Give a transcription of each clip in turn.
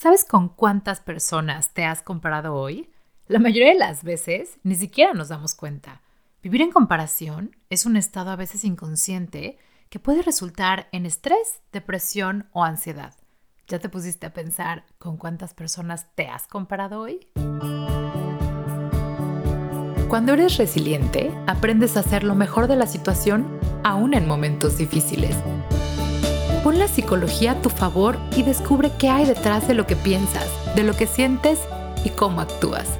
¿Sabes con cuántas personas te has comparado hoy? La mayoría de las veces ni siquiera nos damos cuenta. Vivir en comparación es un estado a veces inconsciente que puede resultar en estrés, depresión o ansiedad. ¿Ya te pusiste a pensar con cuántas personas te has comparado hoy? Cuando eres resiliente, aprendes a hacer lo mejor de la situación aún en momentos difíciles. Pon la psicología a tu favor y descubre qué hay detrás de lo que piensas, de lo que sientes y cómo actúas.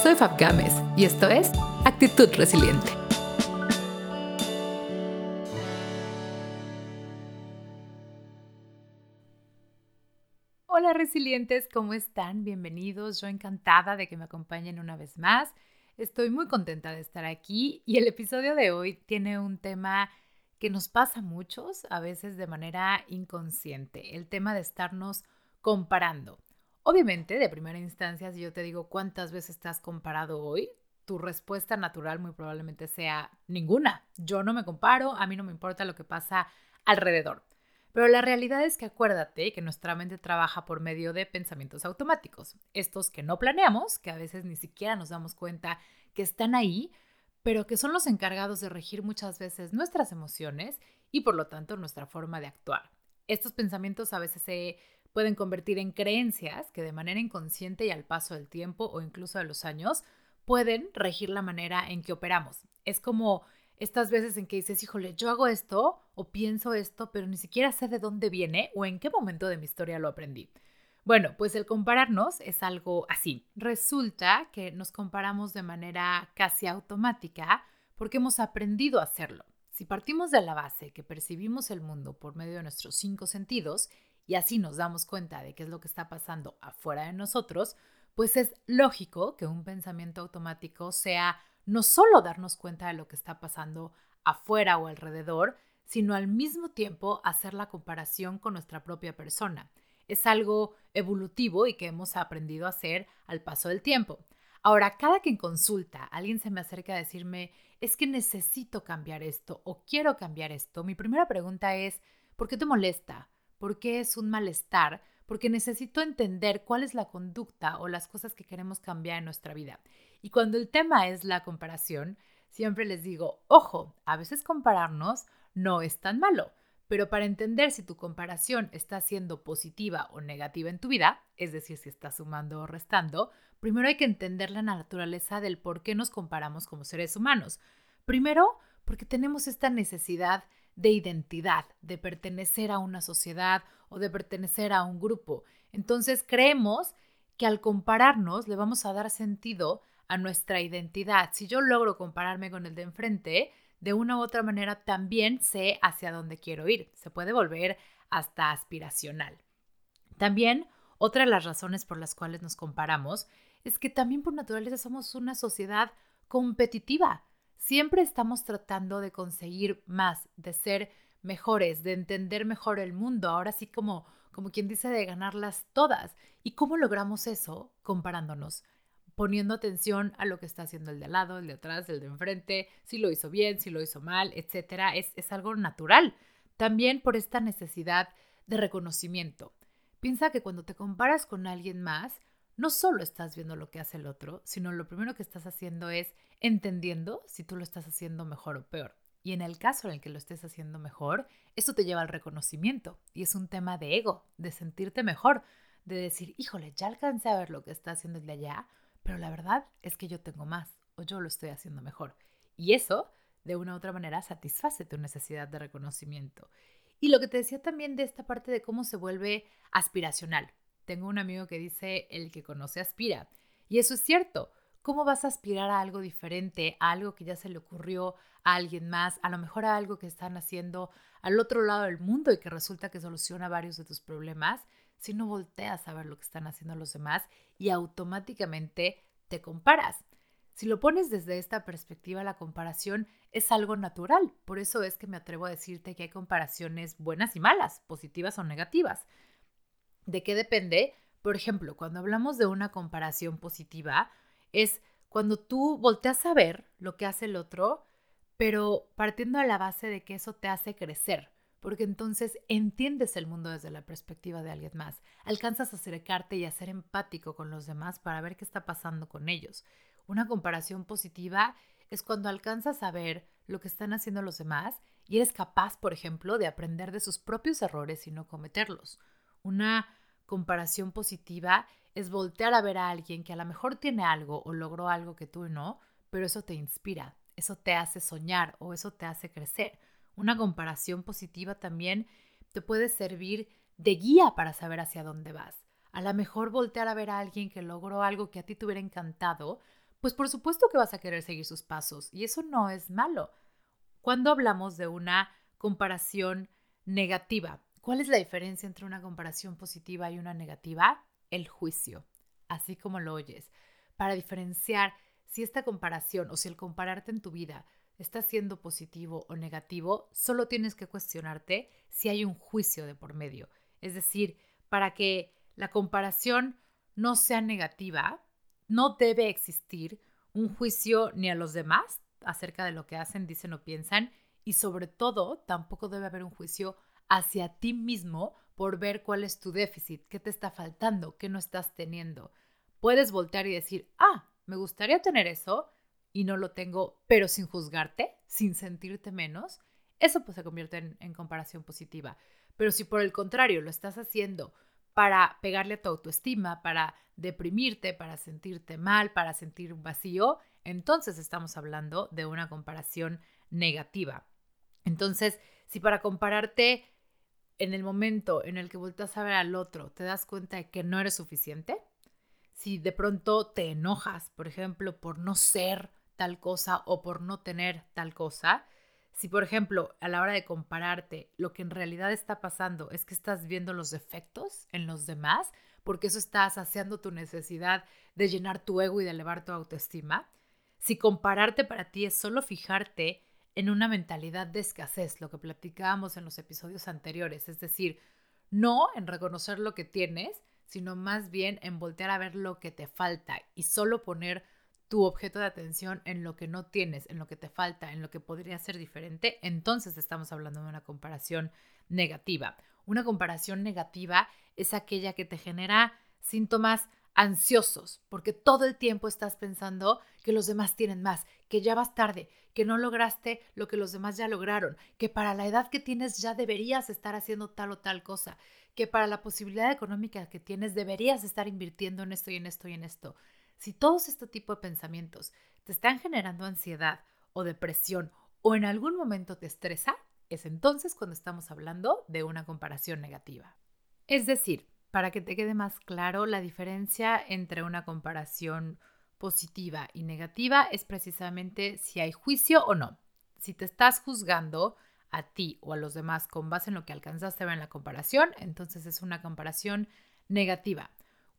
Soy Fab Gámez y esto es Actitud Resiliente. Hola resilientes, ¿cómo están? Bienvenidos. Yo encantada de que me acompañen una vez más. Estoy muy contenta de estar aquí y el episodio de hoy tiene un tema que nos pasa a muchos, a veces de manera inconsciente, el tema de estarnos comparando. Obviamente, de primera instancia, si yo te digo cuántas veces estás comparado hoy, tu respuesta natural muy probablemente sea ninguna. Yo no me comparo, a mí no me importa lo que pasa alrededor. Pero la realidad es que acuérdate que nuestra mente trabaja por medio de pensamientos automáticos, estos que no planeamos, que a veces ni siquiera nos damos cuenta que están ahí, pero que son los encargados de regir muchas veces nuestras emociones y por lo tanto nuestra forma de actuar. Estos pensamientos a veces se pueden convertir en creencias que de manera inconsciente y al paso del tiempo o incluso de los años pueden regir la manera en que operamos. Es como estas veces en que dices, híjole, yo hago esto o pienso esto, pero ni siquiera sé de dónde viene o en qué momento de mi historia lo aprendí. Bueno, pues el compararnos es algo así. Resulta que nos comparamos de manera casi automática porque hemos aprendido a hacerlo. Si partimos de la base que percibimos el mundo por medio de nuestros cinco sentidos y así nos damos cuenta de qué es lo que está pasando afuera de nosotros, pues es lógico que un pensamiento automático sea no solo darnos cuenta de lo que está pasando afuera o alrededor, sino al mismo tiempo hacer la comparación con nuestra propia persona es algo evolutivo y que hemos aprendido a hacer al paso del tiempo. Ahora, cada que en consulta alguien se me acerca a decirme, es que necesito cambiar esto o quiero cambiar esto, mi primera pregunta es, ¿por qué te molesta? ¿Por qué es un malestar? Porque necesito entender cuál es la conducta o las cosas que queremos cambiar en nuestra vida. Y cuando el tema es la comparación, siempre les digo, ojo, a veces compararnos no es tan malo pero para entender si tu comparación está siendo positiva o negativa en tu vida, es decir, si está sumando o restando, primero hay que entender la naturaleza del por qué nos comparamos como seres humanos. Primero, porque tenemos esta necesidad de identidad, de pertenecer a una sociedad o de pertenecer a un grupo. Entonces creemos que al compararnos le vamos a dar sentido a nuestra identidad. Si yo logro compararme con el de enfrente, de una u otra manera también sé hacia dónde quiero ir. Se puede volver hasta aspiracional. También otra de las razones por las cuales nos comparamos es que también por naturaleza somos una sociedad competitiva. Siempre estamos tratando de conseguir más, de ser mejores, de entender mejor el mundo, ahora sí como como quien dice de ganarlas todas. ¿Y cómo logramos eso? Comparándonos poniendo atención a lo que está haciendo el de al lado, el de atrás, el de enfrente, si lo hizo bien, si lo hizo mal, etcétera, es, es algo natural. También por esta necesidad de reconocimiento. Piensa que cuando te comparas con alguien más, no solo estás viendo lo que hace el otro, sino lo primero que estás haciendo es entendiendo si tú lo estás haciendo mejor o peor. Y en el caso en el que lo estés haciendo mejor, esto te lleva al reconocimiento y es un tema de ego, de sentirte mejor, de decir, híjole, ya alcancé a ver lo que está haciendo el de allá, pero la verdad es que yo tengo más o yo lo estoy haciendo mejor. Y eso, de una u otra manera, satisface tu necesidad de reconocimiento. Y lo que te decía también de esta parte de cómo se vuelve aspiracional. Tengo un amigo que dice, el que conoce aspira. Y eso es cierto. ¿Cómo vas a aspirar a algo diferente, a algo que ya se le ocurrió a alguien más, a lo mejor a algo que están haciendo al otro lado del mundo y que resulta que soluciona varios de tus problemas? Si no volteas a ver lo que están haciendo los demás y automáticamente te comparas. Si lo pones desde esta perspectiva, la comparación es algo natural. Por eso es que me atrevo a decirte que hay comparaciones buenas y malas, positivas o negativas. ¿De qué depende? Por ejemplo, cuando hablamos de una comparación positiva, es cuando tú volteas a ver lo que hace el otro, pero partiendo de la base de que eso te hace crecer, porque entonces entiendes el mundo desde la perspectiva de alguien más, alcanzas a acercarte y a ser empático con los demás para ver qué está pasando con ellos. Una comparación positiva es cuando alcanzas a ver lo que están haciendo los demás y eres capaz, por ejemplo, de aprender de sus propios errores y no cometerlos. Una comparación positiva es voltear a ver a alguien que a lo mejor tiene algo o logró algo que tú no, pero eso te inspira, eso te hace soñar o eso te hace crecer. Una comparación positiva también te puede servir de guía para saber hacia dónde vas. A lo mejor voltear a ver a alguien que logró algo que a ti te hubiera encantado, pues por supuesto que vas a querer seguir sus pasos y eso no es malo. Cuando hablamos de una comparación negativa, ¿cuál es la diferencia entre una comparación positiva y una negativa? El juicio, así como lo oyes. Para diferenciar si esta comparación o si el compararte en tu vida está siendo positivo o negativo, solo tienes que cuestionarte si hay un juicio de por medio. Es decir, para que la comparación no sea negativa, no debe existir un juicio ni a los demás acerca de lo que hacen, dicen o piensan, y sobre todo tampoco debe haber un juicio hacia ti mismo por ver cuál es tu déficit, qué te está faltando, qué no estás teniendo. Puedes voltear y decir, ah, me gustaría tener eso, y no lo tengo, pero sin juzgarte, sin sentirte menos, eso pues se convierte en, comparación positiva. Pero si por el contrario lo estás haciendo para pegarle a tu autoestima, para deprimirte, para sentirte mal, para sentir un vacío, entonces estamos hablando de una comparación negativa. Entonces, si para compararte en el momento en el que vueltas a ver al otro te das cuenta de que no eres suficiente, si de pronto te enojas, por ejemplo, por no ser tal cosa o por no tener tal cosa. Si, por ejemplo, a la hora de compararte, lo que en realidad está pasando es que estás viendo los defectos en los demás, porque eso está saciando tu necesidad de llenar tu ego y de elevar tu autoestima. Si compararte para ti es solo fijarte en una mentalidad de escasez, lo que platicábamos en los episodios anteriores, es decir, no en reconocer lo que tienes, sino más bien en voltear a ver lo que te falta y solo poner tu objeto de atención en lo que no tienes, en lo que te falta, en lo que podría ser diferente, entonces estamos hablando de una comparación negativa. Una comparación negativa es aquella que te genera síntomas ansiosos, porque todo el tiempo estás pensando que los demás tienen más, que ya vas tarde, que no lograste lo que los demás ya lograron, que para la edad que tienes ya deberías estar haciendo tal o tal cosa, que para la posibilidad económica que tienes deberías estar invirtiendo en esto y en esto y en esto. Si todos este tipo de pensamientos te están generando ansiedad o depresión o en algún momento te estresa, es entonces cuando estamos hablando de una comparación negativa. Es decir, para que te quede más claro, la diferencia entre una comparación positiva y negativa es precisamente si hay juicio o no. Si te estás juzgando a ti o a los demás con base en lo que alcanzaste a ver en la comparación, entonces es una comparación negativa.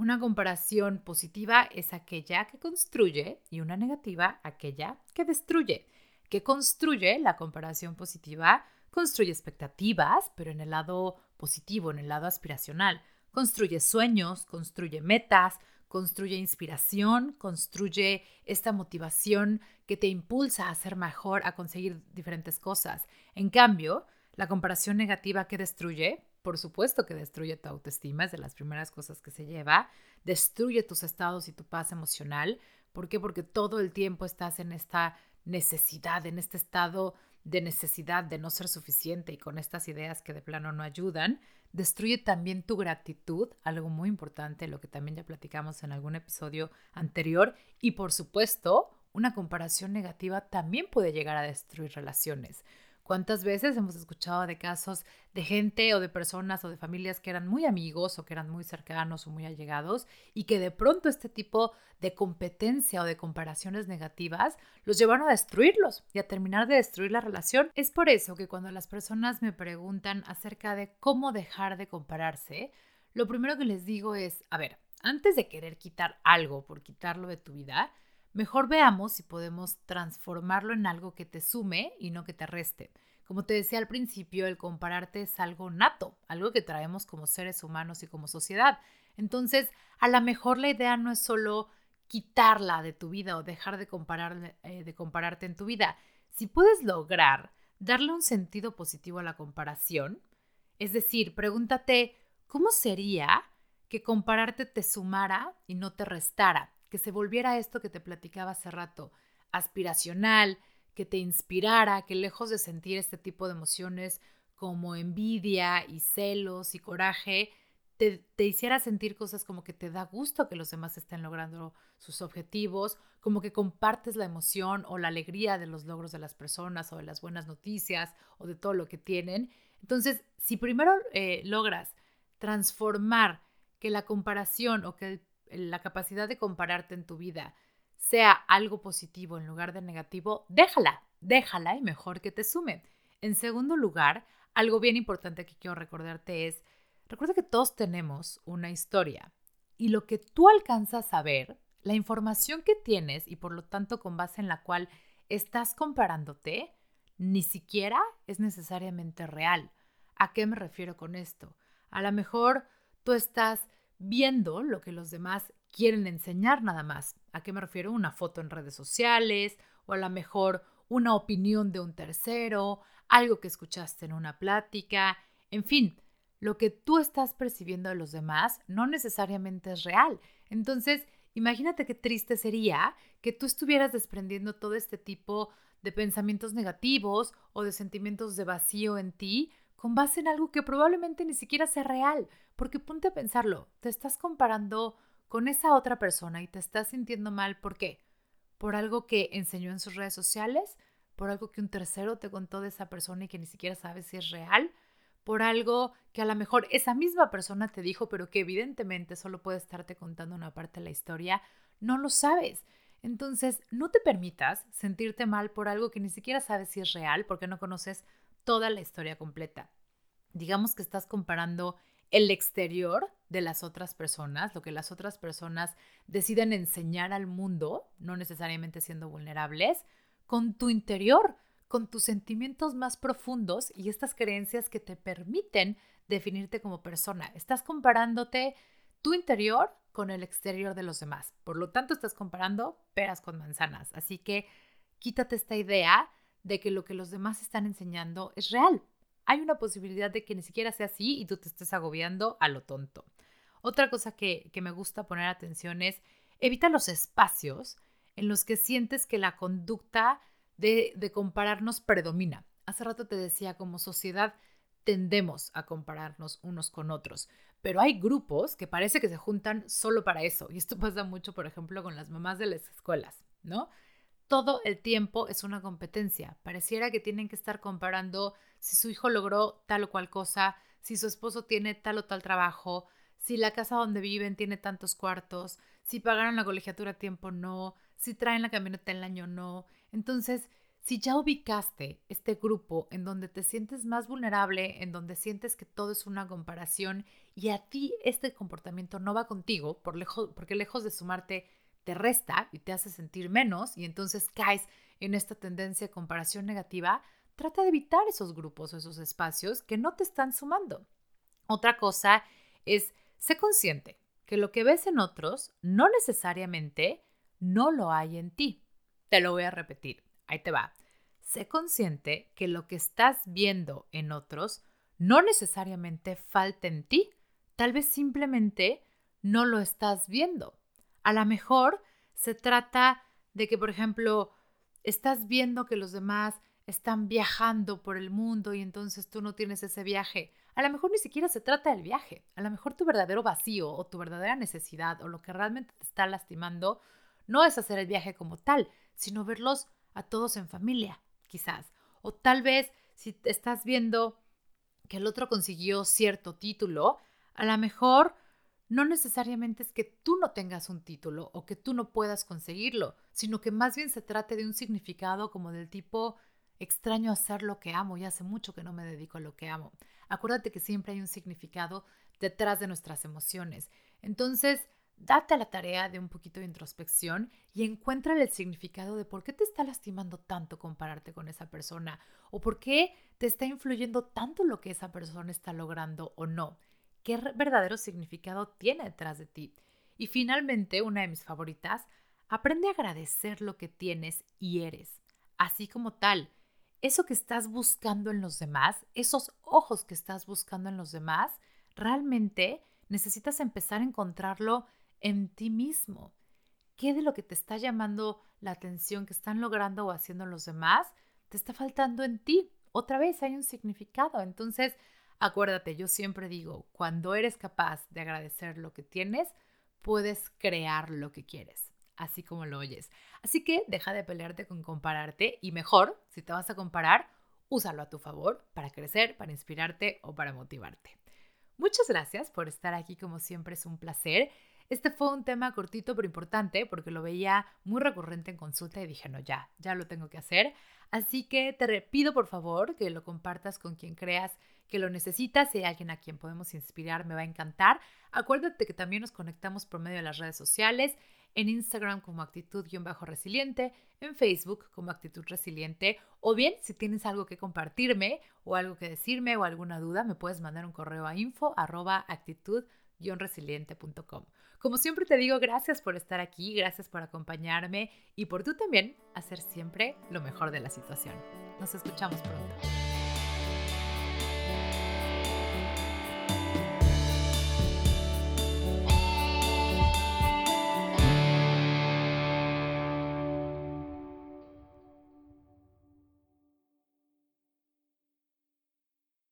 Una comparación positiva es aquella que construye y una negativa aquella que destruye. Que construye la comparación positiva construye expectativas, pero en el lado positivo, en el lado aspiracional. Construye sueños, construye metas, construye inspiración, construye esta motivación que te impulsa a ser mejor, a conseguir diferentes cosas. En cambio, la comparación negativa que destruye por supuesto que destruye tu autoestima, es de las primeras cosas que se lleva, destruye tus estados y tu paz emocional. ¿Por qué? Porque todo el tiempo estás en esta necesidad, en este estado de necesidad de no ser suficiente y con estas ideas que de plano no ayudan. Destruye también tu gratitud, algo muy importante, lo que también ya platicamos en algún episodio anterior. Y por supuesto, una comparación negativa también puede llegar a destruir relaciones. ¿Cuántas veces hemos escuchado de casos de gente o de personas o de familias que eran muy amigos o que eran muy cercanos o muy allegados y que de pronto este tipo de competencia o de comparaciones negativas los llevaron a destruirlos y a terminar de destruir la relación? Es por eso que cuando las personas me preguntan acerca de cómo dejar de compararse, lo primero que les digo es, a ver, antes de querer quitar algo por quitarlo de tu vida, Mejor veamos si podemos transformarlo en algo que te sume y no que te reste. Como te decía al principio, el compararte es algo nato, algo que traemos como seres humanos y como sociedad. Entonces, a lo mejor la idea no es solo quitarla de tu vida o dejar de, eh, de compararte en tu vida. Si puedes lograr darle un sentido positivo a la comparación. Es decir, pregúntate, ¿cómo sería que compararte te sumara y no te restara? Que se volviera esto que te platicaba hace rato, aspiracional, que te inspirara, que lejos de sentir este tipo de emociones como envidia y celos y coraje, te, hiciera sentir cosas como que te da gusto que los demás estén logrando sus objetivos, como que compartes la emoción o la alegría de los logros de las personas o de las buenas noticias o de todo lo que tienen. Entonces, si primero eh, logras transformar que la comparación o que la capacidad de compararte en tu vida sea algo positivo en lugar de negativo, déjala, déjala y mejor que te sume. En segundo lugar, algo bien importante que quiero recordarte es, recuerda que todos tenemos una historia y lo que tú alcanzas a ver, la información que tienes y por lo tanto con base en la cual estás comparándote, ni siquiera es necesariamente real. ¿A qué me refiero con esto? A lo mejor tú estás viendo lo que los demás quieren enseñar nada más. ¿A qué me refiero? Una foto en redes sociales o a lo mejor una opinión de un tercero, algo que escuchaste en una plática, en fin, lo que tú estás percibiendo de los demás no necesariamente es real. Entonces, imagínate qué triste sería que tú estuvieras desprendiendo todo este tipo de pensamientos negativos o de sentimientos de vacío en ti con base en algo que probablemente ni siquiera sea real. Porque ponte a pensarlo, te estás comparando con esa otra persona y te estás sintiendo mal. ¿Por qué? ¿Por algo que enseñó en sus redes sociales? ¿Por algo que un tercero te contó de esa persona y que ni siquiera sabes si es real? ¿Por algo que a lo mejor esa misma persona te dijo, pero que evidentemente solo puede estarte contando una parte de la historia? No lo sabes. Entonces, no te permitas sentirte mal por algo que ni siquiera sabes si es real porque no conoces toda la historia completa. Digamos que estás comparando el exterior de las otras personas, lo que las otras personas deciden enseñar al mundo, no necesariamente siendo vulnerables, con tu interior, con tus sentimientos más profundos y estas creencias que te permiten definirte como persona. Estás comparándote tu interior con el exterior de los demás. Por lo tanto, estás comparando peras con manzanas. Así que quítate esta idea de que lo que los demás están enseñando es real. Hay una posibilidad de que ni siquiera sea así y tú te estés agobiando a lo tonto. Otra cosa que, me gusta poner atención es evita los espacios en los que sientes que la conducta de, de compararnos predomina. Hace rato te decía, como sociedad tendemos a compararnos unos con otros, pero hay grupos que parece que se juntan solo para eso. Y esto pasa mucho, por ejemplo, con las mamás de las escuelas, ¿no? Todo el tiempo es una competencia. Pareciera que tienen que estar comparando si su hijo logró tal o cual cosa, si su esposo tiene tal o tal trabajo, si la casa donde viven tiene tantos cuartos, si pagaron la colegiatura a tiempo no, si traen la camioneta el año no. Entonces, si ya ubicaste este grupo en donde te sientes más vulnerable, en donde sientes que todo es una comparación y a ti este comportamiento no va contigo, por porque lejos de sumarte te resta y te hace sentir menos y entonces caes en esta tendencia de comparación negativa, trata de evitar esos grupos o esos espacios que no te están sumando. Otra cosa es, sé consciente que lo que ves en otros no necesariamente no lo hay en ti. Te lo voy a repetir, ahí te va. Sé consciente que lo que estás viendo en otros no necesariamente falta en ti. Tal vez simplemente no lo estás viendo. A lo mejor se trata de que, por ejemplo, estás viendo que los demás están viajando por el mundo y entonces tú no tienes ese viaje. A lo mejor ni siquiera se trata del viaje. A lo mejor tu verdadero vacío o tu verdadera necesidad o lo que realmente te está lastimando no es hacer el viaje como tal, sino verlos a todos en familia, quizás. O tal vez si estás viendo que el otro consiguió cierto título, a lo mejor no necesariamente es que tú no tengas un título o que tú no puedas conseguirlo, sino que más bien se trate de un significado como del tipo extraño hacer lo que amo y hace mucho que no me dedico a lo que amo. Acuérdate que siempre hay un significado detrás de nuestras emociones. Entonces, date a la tarea de un poquito de introspección y encuentra el significado de por qué te está lastimando tanto compararte con esa persona o por qué te está influyendo tanto lo que esa persona está logrando o no qué verdadero significado tiene detrás de ti. Y finalmente, una de mis favoritas, aprende a agradecer lo que tienes y eres, así como tal. eso que estás buscando en los demás, esos ojos que estás buscando en los demás, realmente necesitas empezar a encontrarlo en ti mismo. ¿Qué de lo que te está llamando la atención que están logrando o haciendo los demás te está faltando en ti? Otra vez hay un significado. Entonces, acuérdate, yo siempre digo, cuando eres capaz de agradecer lo que tienes, puedes crear lo que quieres, así como lo oyes. Así que deja de pelearte con compararte y mejor, si te vas a comparar, úsalo a tu favor para crecer, para inspirarte o para motivarte. Muchas gracias por estar aquí, como siempre es un placer. Este fue un tema cortito pero importante porque lo veía muy recurrente en consulta y dije, no, ya, ya lo tengo que hacer. Así que te pido por favor que lo compartas con quien creas que lo necesitas. Si hay alguien a quien podemos inspirar, me va a encantar. Acuérdate que también nos conectamos por medio de las redes sociales. En Instagram como actitud-resiliente, en Facebook como actitud resiliente, o bien si tienes algo que compartirme o algo que decirme o alguna duda, me puedes mandar un correo a info actitud-resiliente.com. Como siempre te digo, gracias por estar aquí, gracias por acompañarme y por tú también hacer siempre lo mejor de la situación. Nos escuchamos pronto.